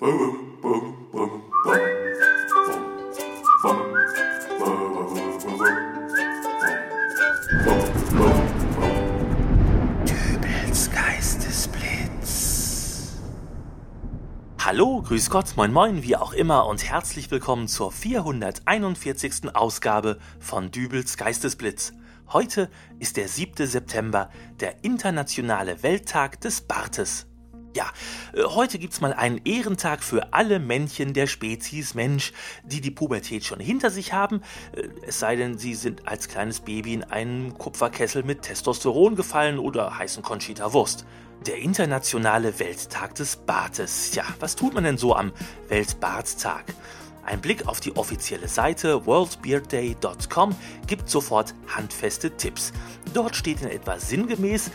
Hallo, grüß Gott, moin moin, wie auch immer und herzlich willkommen zur 441. Ausgabe von Dübels Geistesblitz. Heute ist der 7. September, der internationale Welttag des Bartes. Ja, äh, heute gibt's mal einen Ehrentag für alle Männchen der Spezies Mensch, die die Pubertät schon hinter sich haben, äh, es sei denn, sie sind als kleines Baby in einen Kupferkessel mit Testosteron gefallen oder heißen Conchita Wurst. Der internationale Welttag des Bartes. Ja, was tut man denn so am Weltbartstag? Ein Blick auf die offizielle Seite worldbeardday.com gibt sofort handfeste Tipps. Dort steht in etwa sinngemäß,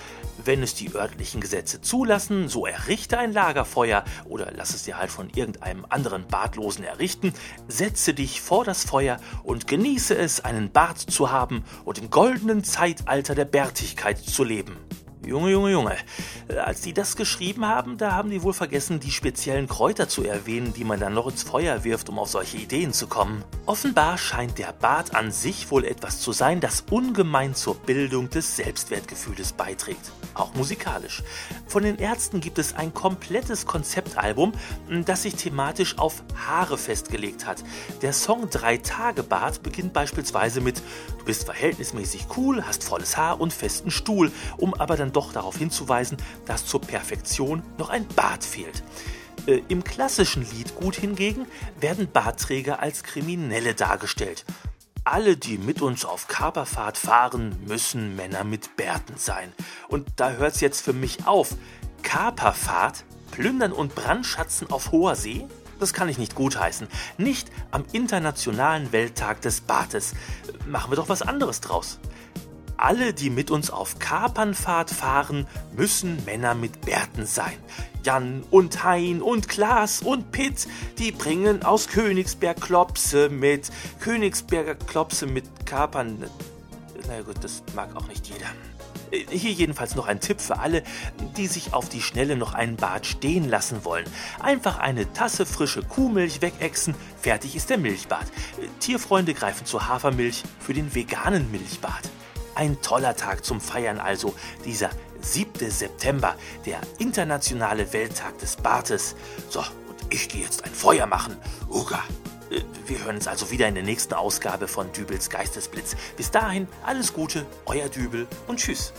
wenn es die örtlichen Gesetze zulassen, so errichte ein Lagerfeuer oder lass es dir halt von irgendeinem anderen Bartlosen errichten, setze dich vor das Feuer und genieße es, einen Bart zu haben und im goldenen Zeitalter der Bärtigkeit zu leben. Junge, Junge, Junge. Äh, als die das geschrieben haben, da haben die wohl vergessen, die speziellen Kräuter zu erwähnen, die man dann noch ins Feuer wirft, um auf solche Ideen zu kommen. Offenbar scheint der Bart an sich wohl etwas zu sein, das ungemein zur Bildung des Selbstwertgefühles beiträgt. Auch musikalisch. Von den Ärzten gibt es ein komplettes Konzeptalbum, das sich thematisch auf Haare festgelegt hat. Der Song Drei Tage Bart beginnt beispielsweise mit Du bist verhältnismäßig cool, hast volles Haar und festen Stuhl, um aber dann doch darauf hinzuweisen, dass zur Perfektion noch ein Bart fehlt. Äh, Im klassischen Liedgut hingegen werden Bartträger als Kriminelle dargestellt. Alle, die mit uns auf Kaperfahrt fahren, müssen Männer mit Bärten sein. Und da hört's jetzt für mich auf. Kaperfahrt? Plündern und Brandschatzen auf hoher See? Das kann ich nicht gutheißen. Nicht am Internationalen Welttag des Bartes. Machen wir doch was anderes draus. Alle, die mit uns auf Kapernfahrt fahren, müssen Männer mit Bärten sein. Jan und Hein und Klaas und Pitt, die bringen aus Königsberg Klopse mit. Königsberger Klopse mit Kapern. Na gut, das mag auch nicht jeder. Hier jedenfalls noch ein Tipp für alle, die sich auf die Schnelle noch einen Bad stehen lassen wollen. Einfach eine Tasse frische Kuhmilch wegexen, fertig ist der Milchbad. Tierfreunde greifen zur Hafermilch für den veganen Milchbad. Ein toller Tag zum Feiern also, dieser 7. September, der internationale Welttag des Bartes. So, und ich gehe jetzt ein Feuer machen. Uga. Äh, wir hören uns also wieder in der nächsten Ausgabe von Dübels Geistesblitz. Bis dahin, alles Gute, euer Dübel und tschüss.